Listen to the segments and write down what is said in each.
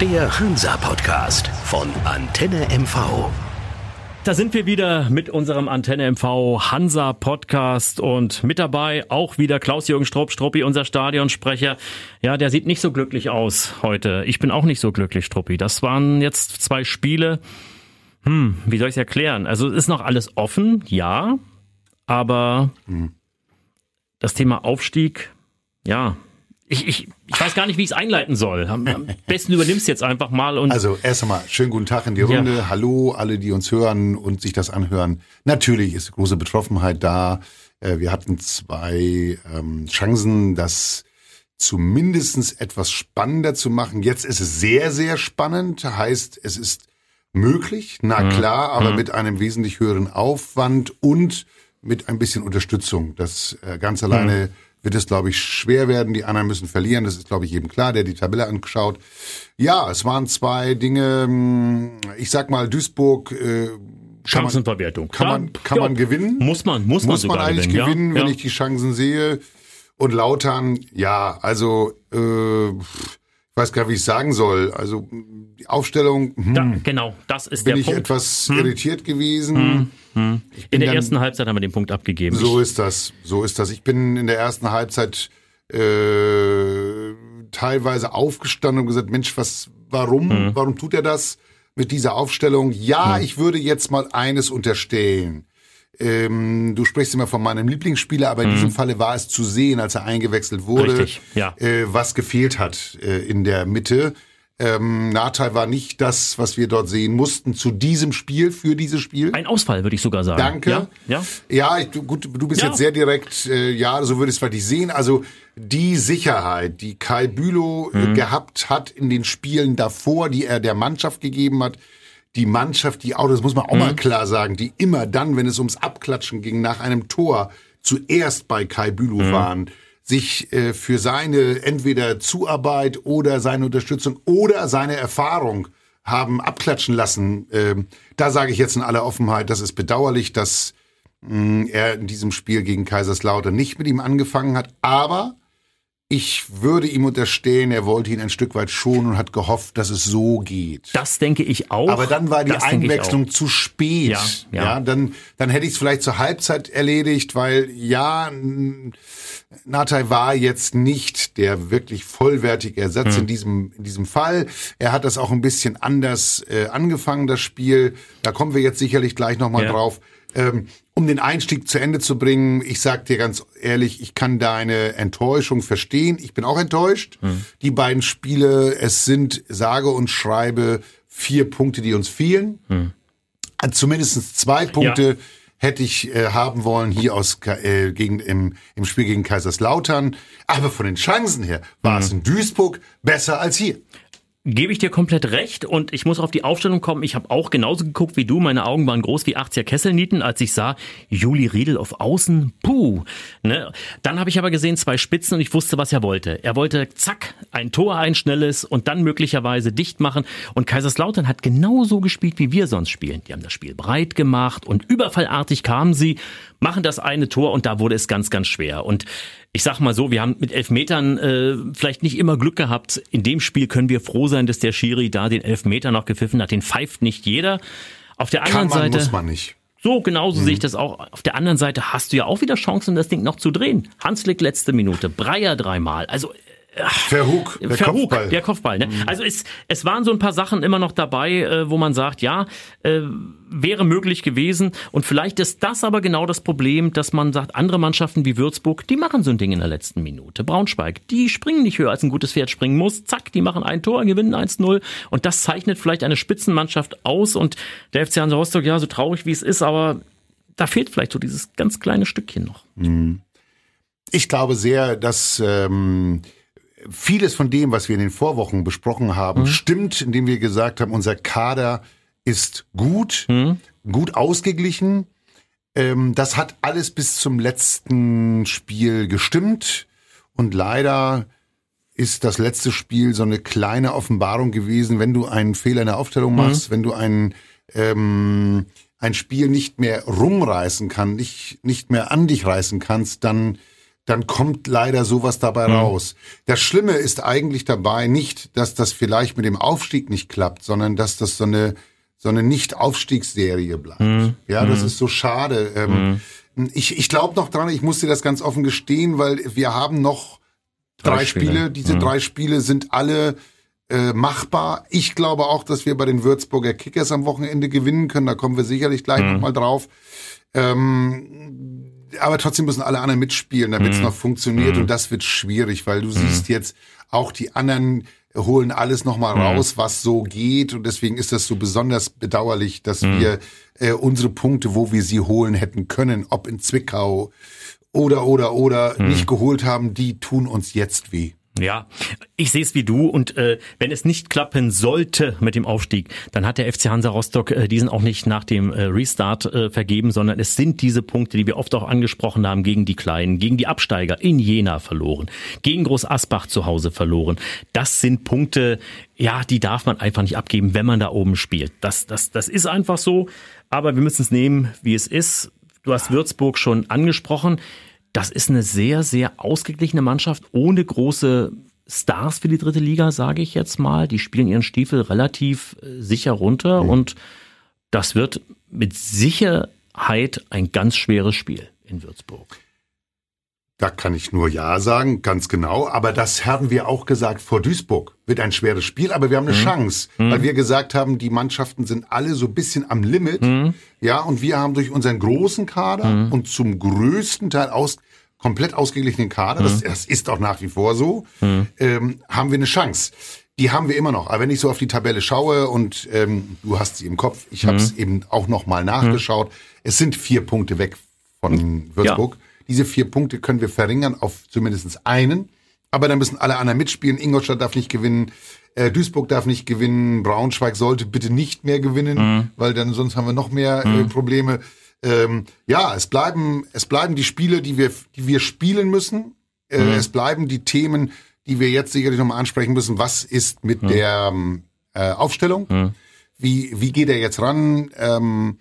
Der Hansa-Podcast von Antenne MV. Da sind wir wieder mit unserem Antenne MV Hansa Podcast und mit dabei auch wieder Klaus-Jürgen Strupp, Struppi, unser Stadionsprecher. Ja, der sieht nicht so glücklich aus heute. Ich bin auch nicht so glücklich, Struppi. Das waren jetzt zwei Spiele. Hm, wie soll ich es erklären? Also ist noch alles offen, ja, aber hm. das Thema Aufstieg, ja, ich, ich, ich weiß gar nicht, wie ich es einleiten soll. Am, am besten übernimmst jetzt einfach mal. Und also erst einmal schönen guten Tag in die Runde. Ja. Hallo, alle, die uns hören und sich das anhören. Natürlich ist große Betroffenheit da. Äh, wir hatten zwei ähm, Chancen, das zumindestens etwas spannender zu machen. Jetzt ist es sehr, sehr spannend. Heißt, es ist möglich, na mhm. klar, aber mhm. mit einem wesentlich höheren Aufwand und mit ein bisschen Unterstützung. Das äh, ganz alleine mhm wird es, glaube ich, schwer werden. Die anderen müssen verlieren. Das ist, glaube ich, jedem klar, der die Tabelle angeschaut. Ja, es waren zwei Dinge. Ich sag mal, Duisburg. Äh, Chancenverwertung. Kann man, kann man, gewinnen? Muss man, muss man, muss man eigentlich gewinnen, gewinnen ja, wenn ja. ich die Chancen sehe. Und Lautern, ja, also äh, weiß gar nicht, wie ich sagen soll. Also die Aufstellung. Hm, da, genau, das ist bin der ich Punkt. etwas hm. irritiert gewesen. Hm. Hm. In der dann, ersten Halbzeit haben wir den Punkt abgegeben. So ist das, so ist das. Ich bin in der ersten Halbzeit äh, teilweise aufgestanden und gesagt, Mensch, was, warum, hm. warum tut er das mit dieser Aufstellung? Ja, hm. ich würde jetzt mal eines unterstellen. Ähm, du sprichst immer von meinem Lieblingsspieler, aber in mhm. diesem Falle war es zu sehen, als er eingewechselt wurde, Richtig, ja. äh, was gefehlt hat äh, in der Mitte. Ähm, Nachteil war nicht das, was wir dort sehen mussten zu diesem Spiel, für dieses Spiel. Ein Ausfall, würde ich sogar sagen. Danke. Ja, ja. ja ich, gut, du bist ja. jetzt sehr direkt, äh, ja, so würde ich es vielleicht sehen. Also die Sicherheit, die Kai Bülow äh, mhm. gehabt hat in den Spielen davor, die er der Mannschaft gegeben hat, die Mannschaft, die auch, das muss man auch mhm. mal klar sagen, die immer dann, wenn es ums Abklatschen ging, nach einem Tor zuerst bei Kai Bülow mhm. waren sich äh, für seine entweder Zuarbeit oder seine Unterstützung oder seine Erfahrung haben abklatschen lassen. Ähm, da sage ich jetzt in aller Offenheit, das ist bedauerlich, dass mh, er in diesem Spiel gegen Kaiserslautern nicht mit ihm angefangen hat. Aber ich würde ihm unterstellen, er wollte ihn ein Stück weit schonen und hat gehofft, dass es so geht. Das denke ich auch. Aber dann war die das Einwechslung zu spät. Ja, ja. ja dann, dann hätte ich es vielleicht zur Halbzeit erledigt, weil ja, Natai war jetzt nicht der wirklich vollwertige Ersatz mhm. in diesem in diesem Fall. Er hat das auch ein bisschen anders äh, angefangen, das Spiel. Da kommen wir jetzt sicherlich gleich nochmal ja. drauf. Ähm, um den Einstieg zu Ende zu bringen, ich sag dir ganz ehrlich, ich kann deine Enttäuschung verstehen. Ich bin auch enttäuscht. Mhm. Die beiden Spiele, es sind sage und schreibe vier Punkte, die uns fehlen. Mhm. Zumindest zwei Punkte ja. hätte ich äh, haben wollen hier aus äh, gegen im, im Spiel gegen Kaiserslautern. Aber von den Chancen her war mhm. es in Duisburg besser als hier. Gebe ich dir komplett recht und ich muss auf die Aufstellung kommen. Ich habe auch genauso geguckt wie du. Meine Augen waren groß wie 80er Kesselnieten, als ich sah, Juli Riedel auf Außen, puh. Ne? Dann habe ich aber gesehen, zwei Spitzen und ich wusste, was er wollte. Er wollte, zack, ein Tor, ein schnelles und dann möglicherweise dicht machen. Und Kaiserslautern hat genauso gespielt, wie wir sonst spielen. Die haben das Spiel breit gemacht und überfallartig kamen sie, machen das eine Tor und da wurde es ganz, ganz schwer. Und ich sag mal so, wir haben mit Elfmetern äh, vielleicht nicht immer Glück gehabt. In dem Spiel können wir froh sein, dass der Schiri da den Elfmeter noch gepfiffen hat. Den pfeift nicht jeder. Auf der anderen Kann man, Seite muss man nicht. So, genauso mhm. sehe ich das auch. Auf der anderen Seite hast du ja auch wieder Chancen, das Ding noch zu drehen. Hanslick letzte Minute, Breyer dreimal. Also Verhug, der Verhug, Kopfball. Der Kopfball ne? Mhm. Also es, es waren so ein paar Sachen immer noch dabei, äh, wo man sagt, ja, äh, wäre möglich gewesen. Und vielleicht ist das aber genau das Problem, dass man sagt, andere Mannschaften wie Würzburg, die machen so ein Ding in der letzten Minute. Braunschweig, die springen nicht höher als ein gutes Pferd springen muss. Zack, die machen ein Tor, gewinnen 1-0. Und das zeichnet vielleicht eine Spitzenmannschaft aus. Und der FC Hansa Rostock, ja, so traurig wie es ist, aber da fehlt vielleicht so dieses ganz kleine Stückchen noch. Mhm. Ich glaube sehr, dass... Ähm vieles von dem, was wir in den Vorwochen besprochen haben, mhm. stimmt, indem wir gesagt haben, unser Kader ist gut, mhm. gut ausgeglichen. Ähm, das hat alles bis zum letzten Spiel gestimmt. Und leider ist das letzte Spiel so eine kleine Offenbarung gewesen, wenn du einen Fehler in der Aufstellung mhm. machst, mhm. wenn du ein, ähm, ein Spiel nicht mehr rumreißen kannst, nicht, nicht mehr an dich reißen kannst, dann dann kommt leider sowas dabei mhm. raus. Das Schlimme ist eigentlich dabei nicht, dass das vielleicht mit dem Aufstieg nicht klappt, sondern dass das so eine so eine Nicht-Aufstiegsserie bleibt. Mhm. Ja, das mhm. ist so schade. Ähm, mhm. Ich, ich glaube noch dran, ich muss dir das ganz offen gestehen, weil wir haben noch drei, drei Spiele. Spiele. Diese mhm. drei Spiele sind alle äh, machbar. Ich glaube auch, dass wir bei den Würzburger Kickers am Wochenende gewinnen können. Da kommen wir sicherlich gleich mhm. nochmal drauf. Ähm, aber trotzdem müssen alle anderen mitspielen, damit es mhm. noch funktioniert. Mhm. Und das wird schwierig, weil du mhm. siehst jetzt auch die anderen holen alles nochmal mhm. raus, was so geht. Und deswegen ist das so besonders bedauerlich, dass mhm. wir äh, unsere Punkte, wo wir sie holen hätten können, ob in Zwickau oder, oder, oder, mhm. nicht geholt haben, die tun uns jetzt weh. Ja, ich sehe es wie du und äh, wenn es nicht klappen sollte mit dem Aufstieg, dann hat der FC Hansa Rostock äh, diesen auch nicht nach dem äh, Restart äh, vergeben, sondern es sind diese Punkte, die wir oft auch angesprochen haben, gegen die Kleinen, gegen die Absteiger in Jena verloren, gegen Groß Asbach zu Hause verloren. Das sind Punkte, ja, die darf man einfach nicht abgeben, wenn man da oben spielt. Das, das, das ist einfach so, aber wir müssen es nehmen, wie es ist. Du hast Würzburg schon angesprochen. Das ist eine sehr, sehr ausgeglichene Mannschaft ohne große Stars für die dritte Liga, sage ich jetzt mal. Die spielen ihren Stiefel relativ äh, sicher runter mhm. und das wird mit Sicherheit ein ganz schweres Spiel in Würzburg. Da kann ich nur Ja sagen, ganz genau. Aber das haben wir auch gesagt vor Duisburg. Wird ein schweres Spiel, aber wir haben eine mhm. Chance, mhm. weil wir gesagt haben, die Mannschaften sind alle so ein bisschen am Limit. Mhm. Ja, und wir haben durch unseren großen Kader mhm. und zum größten Teil aus, komplett ausgeglichenen Kader, das, mhm. das ist auch nach wie vor so, mhm. ähm, haben wir eine Chance. Die haben wir immer noch. Aber wenn ich so auf die Tabelle schaue und ähm, du hast sie im Kopf, ich habe es eben auch noch mal nachgeschaut, es sind vier Punkte weg von Würzburg. Ja. Diese vier Punkte können wir verringern auf zumindest einen. Aber dann müssen alle anderen mitspielen. Ingolstadt darf nicht gewinnen. Äh, Duisburg darf nicht gewinnen. Braunschweig sollte bitte nicht mehr gewinnen, mhm. weil dann sonst haben wir noch mehr äh, mhm. Probleme. Ähm, ja, es bleiben, es bleiben die Spiele, die wir, die wir spielen müssen. Äh, mhm. Es bleiben die Themen, die wir jetzt sicherlich nochmal ansprechen müssen. Was ist mit mhm. der äh, Aufstellung? Mhm. Wie, wie geht er jetzt ran? Ähm,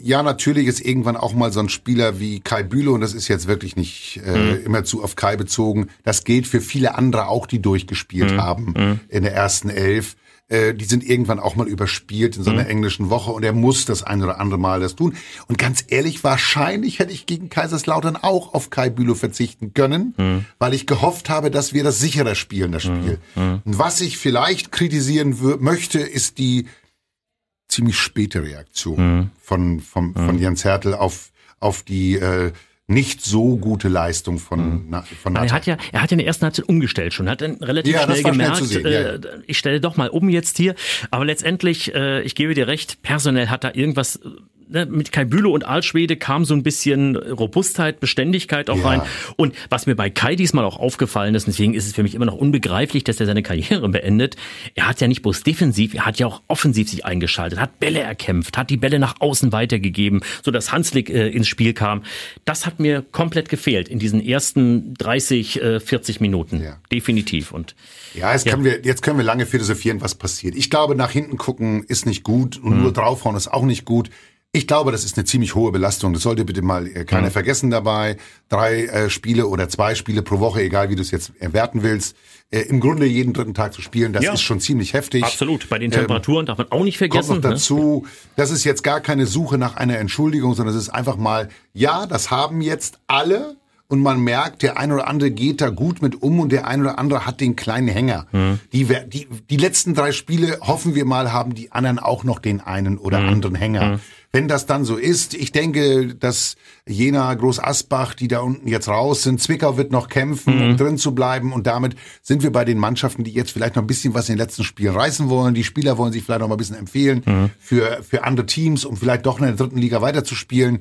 ja, natürlich ist irgendwann auch mal so ein Spieler wie Kai Bülow, und das ist jetzt wirklich nicht äh, mhm. immer zu auf Kai bezogen, das gilt für viele andere auch, die durchgespielt mhm. haben mhm. in der ersten Elf. Äh, die sind irgendwann auch mal überspielt in so einer mhm. englischen Woche und er muss das ein oder andere Mal das tun. Und ganz ehrlich, wahrscheinlich hätte ich gegen Kaiserslautern auch auf Kai Bülow verzichten können, mhm. weil ich gehofft habe, dass wir das sicherer spielen, das Spiel. Mhm. Und was ich vielleicht kritisieren möchte, ist die ziemlich späte Reaktion mhm. von, von, von mhm. Jens Hertel auf, auf die äh, nicht so gute Leistung von, mhm. von Er hat ja, er hat ja in der ersten Halbzeit umgestellt schon, hat dann relativ ja, schnell gemerkt, schnell äh, ja. ich stelle doch mal um jetzt hier. Aber letztendlich, äh, ich gebe dir recht, personell hat da irgendwas mit Kai Bülow und Alschwede kam so ein bisschen Robustheit, Beständigkeit auch ja. rein. Und was mir bei Kai diesmal auch aufgefallen ist, deswegen ist es für mich immer noch unbegreiflich, dass er seine Karriere beendet. Er hat ja nicht bloß defensiv, er hat ja auch offensiv sich eingeschaltet, hat Bälle erkämpft, hat die Bälle nach außen weitergegeben, so dass Hanslik äh, ins Spiel kam. Das hat mir komplett gefehlt in diesen ersten 30, äh, 40 Minuten. Ja. Definitiv. Und ja, jetzt, ja. Können wir, jetzt können wir lange philosophieren, was passiert. Ich glaube, nach hinten gucken ist nicht gut und mhm. nur draufhauen ist auch nicht gut. Ich glaube, das ist eine ziemlich hohe Belastung. Das sollte bitte mal äh, keiner mhm. vergessen dabei. Drei äh, Spiele oder zwei Spiele pro Woche, egal wie du es jetzt erwerten willst, äh, im Grunde jeden dritten Tag zu spielen, das ja. ist schon ziemlich heftig. Absolut. Bei den Temperaturen ähm, darf man auch nicht vergessen. Kommt noch ne? dazu, ne? das ist jetzt gar keine Suche nach einer Entschuldigung, sondern es ist einfach mal, ja, das haben jetzt alle und man merkt, der ein oder andere geht da gut mit um und der ein oder andere hat den kleinen Hänger. Mhm. Die, die, die letzten drei Spiele, hoffen wir mal, haben die anderen auch noch den einen oder mhm. anderen Hänger. Mhm wenn das dann so ist, ich denke, dass Jena, Groß Asbach, die da unten jetzt raus sind, Zwickau wird noch kämpfen, mhm. um drin zu bleiben und damit sind wir bei den Mannschaften, die jetzt vielleicht noch ein bisschen was in den letzten Spielen reißen wollen. Die Spieler wollen sich vielleicht noch mal ein bisschen empfehlen mhm. für, für andere Teams, um vielleicht doch in der dritten Liga weiterzuspielen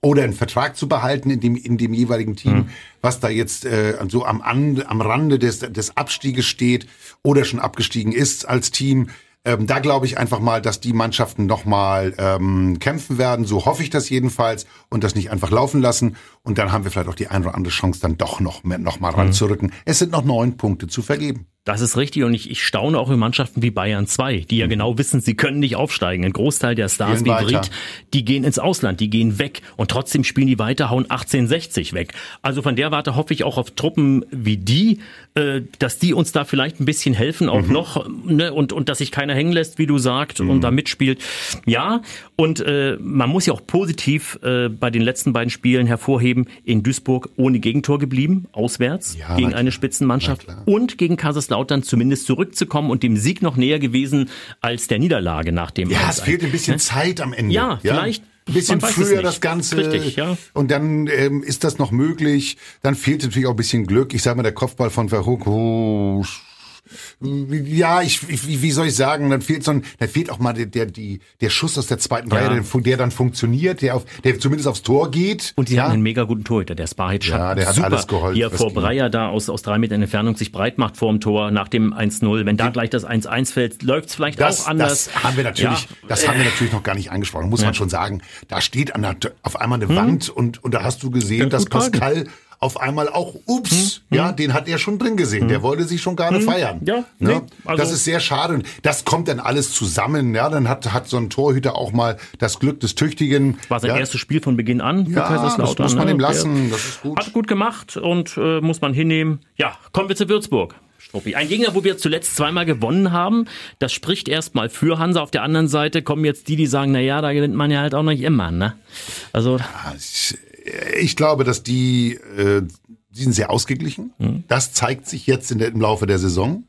oder einen Vertrag zu behalten in dem, in dem jeweiligen Team, mhm. was da jetzt äh, so am, am Rande des, des Abstieges steht oder schon abgestiegen ist als Team. Ähm, da glaube ich einfach mal, dass die Mannschaften nochmal ähm, kämpfen werden. So hoffe ich das jedenfalls und das nicht einfach laufen lassen. Und dann haben wir vielleicht auch die eine oder andere Chance, dann doch noch, mehr, noch mal ranzurücken. Mhm. Es sind noch neun Punkte zu vergeben. Das ist richtig und ich, ich staune auch in Mannschaften wie Bayern 2, die ja mhm. genau wissen, sie können nicht aufsteigen. Ein Großteil der Stars wie Vried, die gehen ins Ausland, die gehen weg und trotzdem spielen die weiter, hauen 1860 weg. Also von der Warte hoffe ich auch auf Truppen wie die, äh, dass die uns da vielleicht ein bisschen helfen, auch mhm. noch, ne, und, und dass sich keiner hängen lässt, wie du sagst, mhm. und da mitspielt. Ja, und äh, man muss ja auch positiv äh, bei den letzten beiden Spielen hervorheben, in Duisburg ohne Gegentor geblieben, auswärts, ja, gegen eine Spitzenmannschaft und gegen Kaiserslautern Kaiserslautern zumindest zurückzukommen und dem Sieg noch näher gewesen als der Niederlage nach dem Ja, es fehlt ein bisschen ne? Zeit am Ende. Ja, ja? vielleicht ein bisschen früher das Ganze. Richtig, ja. Und dann ähm, ist das noch möglich. Dann fehlt natürlich auch ein bisschen Glück. Ich sage mal, der Kopfball von Verhoek, oh, ja, ich, wie, wie soll ich sagen, dann fehlt so ein, da fehlt auch mal der, der, die, der Schuss aus der zweiten ja. Reihe, der, der dann funktioniert, der auf, der zumindest aufs Tor geht. Und sie ja. haben einen mega guten Torhüter, der Spahic ja, der hat super, alles geholfen. Hier vor Breyer da aus, aus drei Metern Entfernung sich breit macht vor dem Tor nach dem 1-0. Wenn da gleich das 1-1 fällt, läuft's vielleicht das, auch anders. Das haben wir natürlich, ja. das haben wir natürlich noch gar nicht angesprochen, muss man schon sagen. Da steht an der, auf einmal eine hm. Wand und, und da hast du gesehen, dass Pascal auf einmal auch, ups, hm, ja, hm. den hat er schon drin gesehen. Hm. Der wollte sich schon nicht hm. feiern. Ja, ne? nee, also das ist sehr schade. Und das kommt dann alles zusammen. Ja, dann hat, hat so ein Torhüter auch mal das Glück des Tüchtigen. War sein ja. erstes Spiel von Beginn an ja. Das muss man ne? ihm lassen. Das ist gut. Hat gut gemacht und äh, muss man hinnehmen. Ja, kommen wir zu Würzburg. Struppi. Ein Gegner, wo wir zuletzt zweimal gewonnen haben. Das spricht erstmal für Hansa. Auf der anderen Seite kommen jetzt die, die sagen, na ja, da gewinnt man ja halt auch nicht immer, ne? Also. Ja, ich glaube, dass die, äh, die sind sehr ausgeglichen. Mhm. Das zeigt sich jetzt in der, im Laufe der Saison.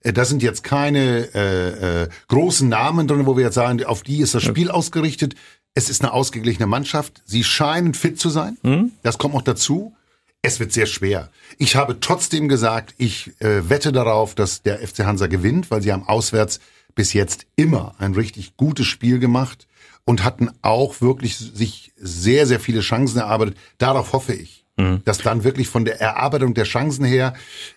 Äh, da sind jetzt keine äh, äh, großen Namen drin, wo wir jetzt sagen, auf die ist das Spiel ja. ausgerichtet. Es ist eine ausgeglichene Mannschaft. Sie scheinen fit zu sein. Mhm. Das kommt noch dazu. Es wird sehr schwer. Ich habe trotzdem gesagt, ich äh, wette darauf, dass der FC Hansa gewinnt, weil sie haben auswärts bis jetzt immer ein richtig gutes Spiel gemacht und hatten auch wirklich sich sehr, sehr viele Chancen erarbeitet. Darauf hoffe ich. Mhm. Dass dann wirklich von der Erarbeitung der Chancen her,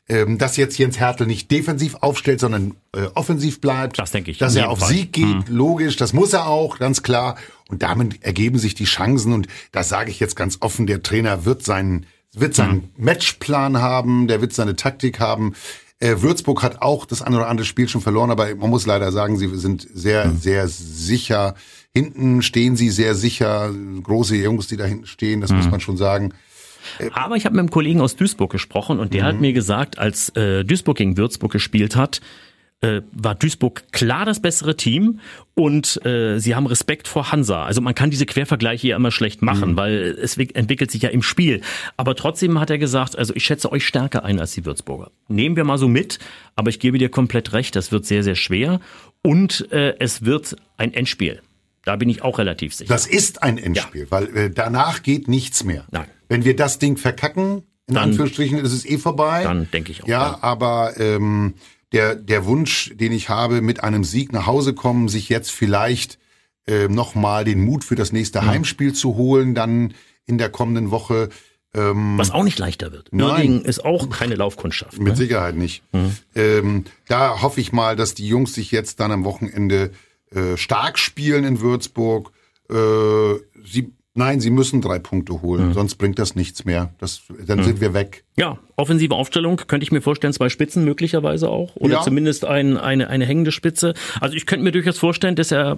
ähm, dass jetzt Jens Hertel nicht defensiv aufstellt, sondern äh, offensiv bleibt. Das denke ich. Dass er auf Fall. Sieg geht, mhm. logisch, das muss er auch, ganz klar. Und damit ergeben sich die Chancen. Und das sage ich jetzt ganz offen, der Trainer wird seinen, wird seinen mhm. Matchplan haben, der wird seine Taktik haben. Äh, Würzburg hat auch das eine oder andere Spiel schon verloren, aber man muss leider sagen, sie sind sehr, mhm. sehr sicher Hinten stehen sie sehr sicher, große Jungs, die da hinten stehen, das mhm. muss man schon sagen. Äh, Aber ich habe mit einem Kollegen aus Duisburg gesprochen und der mhm. hat mir gesagt, als äh, Duisburg gegen Würzburg gespielt hat, äh, war Duisburg klar das bessere Team und äh, sie haben Respekt vor Hansa. Also man kann diese Quervergleiche ja immer schlecht machen, mhm. weil es entwickelt sich ja im Spiel. Aber trotzdem hat er gesagt, also ich schätze euch stärker ein als die Würzburger. Nehmen wir mal so mit, aber ich gebe dir komplett recht, das wird sehr, sehr schwer und äh, es wird ein Endspiel. Da bin ich auch relativ sicher. Das ist ein Endspiel, ja. weil äh, danach geht nichts mehr. Nein. Wenn wir das Ding verkacken, in dann, Anführungsstrichen, ist es eh vorbei. Dann denke ich auch. Ja, ja. aber ähm, der, der Wunsch, den ich habe, mit einem Sieg nach Hause kommen, sich jetzt vielleicht äh, nochmal den Mut für das nächste mhm. Heimspiel zu holen, dann in der kommenden Woche. Ähm, Was auch nicht leichter wird. Nein. ist auch keine Laufkundschaft. Mit ne? Sicherheit nicht. Mhm. Ähm, da hoffe ich mal, dass die Jungs sich jetzt dann am Wochenende äh, stark spielen in Würzburg. Äh, sie, nein, sie müssen drei Punkte holen, mhm. sonst bringt das nichts mehr. Das, dann mhm. sind wir weg. Ja, offensive Aufstellung könnte ich mir vorstellen, zwei Spitzen möglicherweise auch oder ja. zumindest ein, eine, eine hängende Spitze. Also ich könnte mir durchaus vorstellen, dass er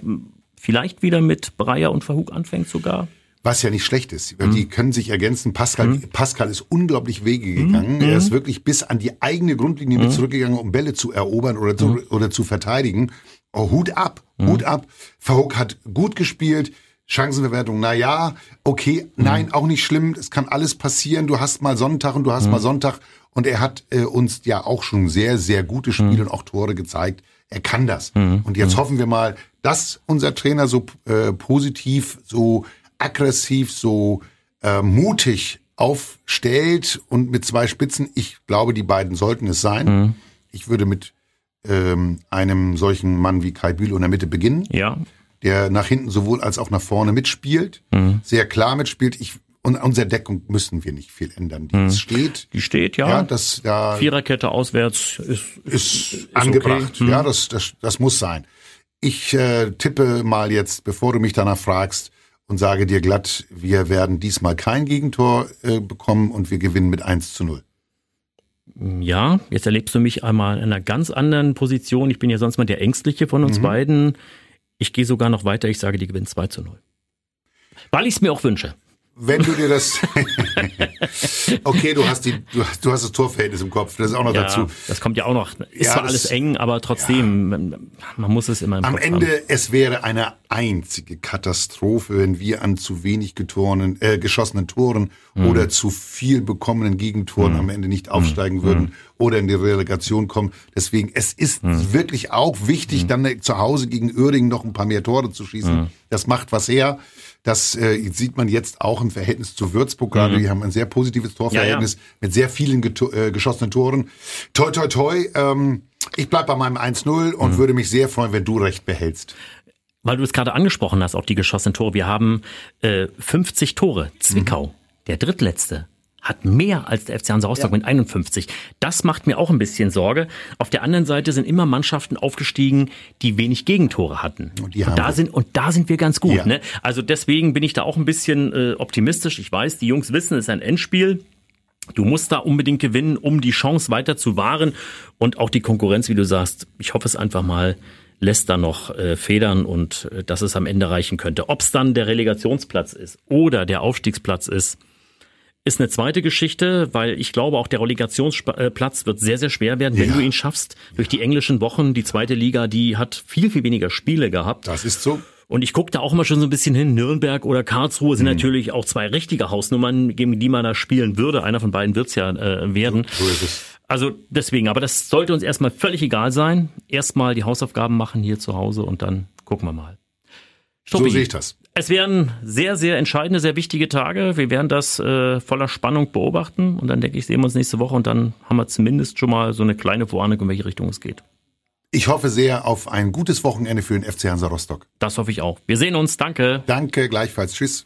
vielleicht wieder mit Breyer und Verhug anfängt sogar. Was ja nicht schlecht ist. Mhm. Die können sich ergänzen. Pascal, mhm. Pascal ist unglaublich Wege gegangen. Mhm. Er ist wirklich bis an die eigene Grundlinie mit mhm. zurückgegangen, um Bälle zu erobern oder zu, mhm. oder zu verteidigen. Oh, Hut ab, mhm. Hut ab. Verhoek hat gut gespielt. Chancenverwertung, na ja, okay, mhm. nein, auch nicht schlimm. Es kann alles passieren. Du hast mal Sonntag und du hast mhm. mal Sonntag. Und er hat äh, uns ja auch schon sehr, sehr gute Spiele mhm. und auch Tore gezeigt. Er kann das. Mhm. Und jetzt mhm. hoffen wir mal, dass unser Trainer so äh, positiv, so aggressiv, so äh, mutig aufstellt und mit zwei Spitzen. Ich glaube, die beiden sollten es sein. Ich würde mit ähm, einem solchen Mann wie Kai Bühl in der Mitte beginnen. Ja. Der nach hinten sowohl als auch nach vorne mitspielt, mhm. sehr klar mitspielt. Ich und unsere Deckung müssen wir nicht viel ändern. Die mhm. steht. Die steht, ja. ja das, ja Viererkette auswärts ist, ist, ist angebracht. Okay. Ja, mhm. das, das, das muss sein. Ich äh, tippe mal jetzt, bevor du mich danach fragst, und sage dir glatt, wir werden diesmal kein Gegentor äh, bekommen und wir gewinnen mit 1 zu 0. Ja, jetzt erlebst du mich einmal in einer ganz anderen Position. Ich bin ja sonst mal der Ängstliche von uns mhm. beiden. Ich gehe sogar noch weiter, ich sage, die gewinnen 2 zu 0. Weil ich es mir auch wünsche wenn du dir das, okay, du hast die, du hast, du hast das Torverhältnis im Kopf, das ist auch noch ja, dazu. Das kommt ja auch noch. Ist ja, zwar alles eng, aber trotzdem, ja. man muss es immer im Am Kopf Ende, haben. es wäre eine einzige Katastrophe, wenn wir an zu wenig getorenen, äh, geschossenen Toren mhm. oder zu viel bekommenen Gegentoren mhm. am Ende nicht aufsteigen mhm. würden oder in die Relegation kommen. Deswegen, es ist mhm. wirklich auch wichtig, dann zu Hause gegen Uerdingen noch ein paar mehr Tore zu schießen. Das macht was her. Das äh, sieht man jetzt auch im Verhältnis zu Würzburg gerade. Mhm. Die haben ein sehr positives Torverhältnis ja, ja. mit sehr vielen äh, geschossenen Toren. Toi, toi, toi. Ähm, ich bleib bei meinem 1-0 und mhm. würde mich sehr freuen, wenn du recht behältst. Weil du es gerade angesprochen hast, auch die geschossenen Tore. Wir haben äh, 50 Tore. Zwickau, mhm. der drittletzte hat mehr als der FC Hansa Rostock ja. mit 51. Das macht mir auch ein bisschen Sorge. Auf der anderen Seite sind immer Mannschaften aufgestiegen, die wenig Gegentore hatten. Und, und da wir. sind und da sind wir ganz gut. Ja. Ne? Also deswegen bin ich da auch ein bisschen äh, optimistisch. Ich weiß, die Jungs wissen, es ist ein Endspiel. Du musst da unbedingt gewinnen, um die Chance weiter zu wahren und auch die Konkurrenz, wie du sagst. Ich hoffe es einfach mal lässt da noch äh, federn und äh, dass es am Ende reichen könnte. Ob es dann der Relegationsplatz ist oder der Aufstiegsplatz ist, ist eine zweite Geschichte, weil ich glaube, auch der Relegationsplatz wird sehr, sehr schwer werden, wenn ja. du ihn schaffst. Durch die englischen Wochen, die zweite Liga, die hat viel, viel weniger Spiele gehabt. Das ist so. Und ich gucke da auch immer schon so ein bisschen hin. Nürnberg oder Karlsruhe sind mhm. natürlich auch zwei richtige Hausnummern, gegen die man da spielen würde. Einer von beiden wird's ja äh, werden. So, so ist es. Also deswegen, aber das sollte uns erstmal völlig egal sein. Erstmal die Hausaufgaben machen hier zu Hause und dann gucken wir mal. Stoppi. So sehe ich das. Es werden sehr, sehr entscheidende, sehr wichtige Tage. Wir werden das äh, voller Spannung beobachten und dann denke ich, sehen wir uns nächste Woche und dann haben wir zumindest schon mal so eine kleine Vorahnung, in welche Richtung es geht. Ich hoffe sehr auf ein gutes Wochenende für den FC Hansa Rostock. Das hoffe ich auch. Wir sehen uns. Danke. Danke, gleichfalls. Tschüss.